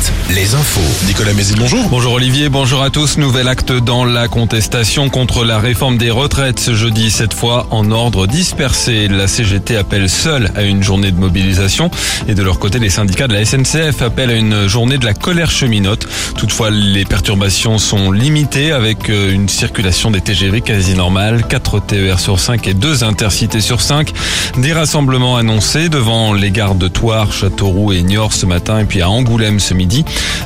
7, les infos. Nicolas Mézil, bonjour. Bonjour Olivier, bonjour à tous. Nouvel acte dans la contestation contre la réforme des retraites ce jeudi, cette fois en ordre dispersé. La CGT appelle seule à une journée de mobilisation et de leur côté, les syndicats de la SNCF appellent à une journée de la colère cheminote. Toutefois, les perturbations sont limitées avec euh, une circulation des TGV quasi normale, 4 TER sur 5 et 2 intercités sur 5. Des rassemblements annoncés devant les gares de Thouars, Châteauroux et Niort ce matin et puis à Angoulême ce midi.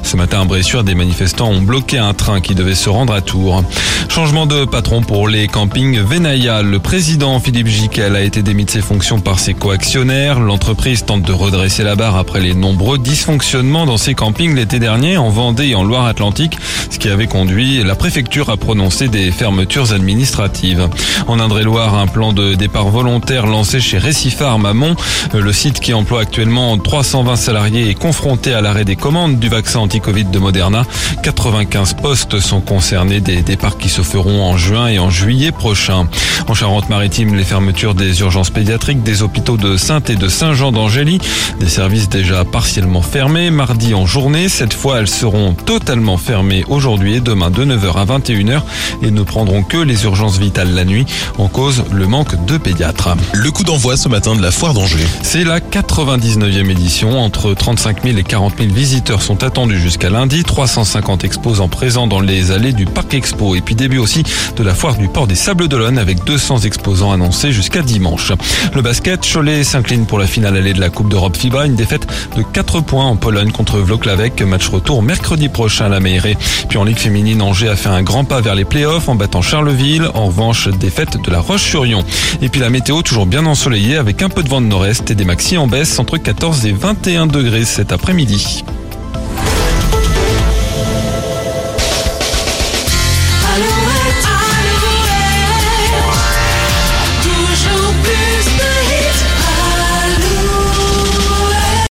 Ce matin à Bressuire, des manifestants ont bloqué un train qui devait se rendre à Tours. Changement de patron pour les campings Venaya. Le président Philippe Giquel a été démis de ses fonctions par ses coactionnaires. L'entreprise tente de redresser la barre après les nombreux dysfonctionnements dans ses campings l'été dernier en Vendée et en Loire-Atlantique, ce qui avait conduit la préfecture à prononcer des fermetures administratives. En Indre-et-Loire, un plan de départ volontaire lancé chez Récifarm à Mont. Le site qui emploie actuellement 320 salariés est confronté à l'arrêt des commandes du vaccin anti-Covid de Moderna. 95 postes sont concernés des départs qui se feront en juin et en juillet prochain. En Charente-Maritime, les fermetures des urgences pédiatriques des hôpitaux de Sainte et de Saint-Jean d'Angély, des services déjà partiellement fermés mardi en journée. Cette fois, elles seront totalement fermées aujourd'hui et demain de 9h à 21h et ne prendront que les urgences vitales la nuit en cause le manque de pédiatres. Le coup d'envoi ce matin de la foire d'Angers. C'est la 99e édition. Entre 35 000 et 40 000 visiteurs sont attendus jusqu'à lundi. 350 exposants présents dans les allées du Parc Expo. Et puis début aussi de la foire du port des Sables d'Olonne avec 200 exposants annoncés jusqu'à dimanche. Le basket, Cholet s'incline pour la finale allée de la Coupe d'Europe FIBA. Une défaite de 4 points en Pologne contre Vloklavek. Match retour mercredi prochain à la Meilleray. Puis en Ligue féminine, Angers a fait un grand pas vers les playoffs en battant Charleville. En revanche, défaite de la Roche-sur-Yon. Et puis la météo toujours bien ensoleillée avec un peu de vent de nord-est et des maxi en baisse entre 14 et 21 degrés cet après-midi.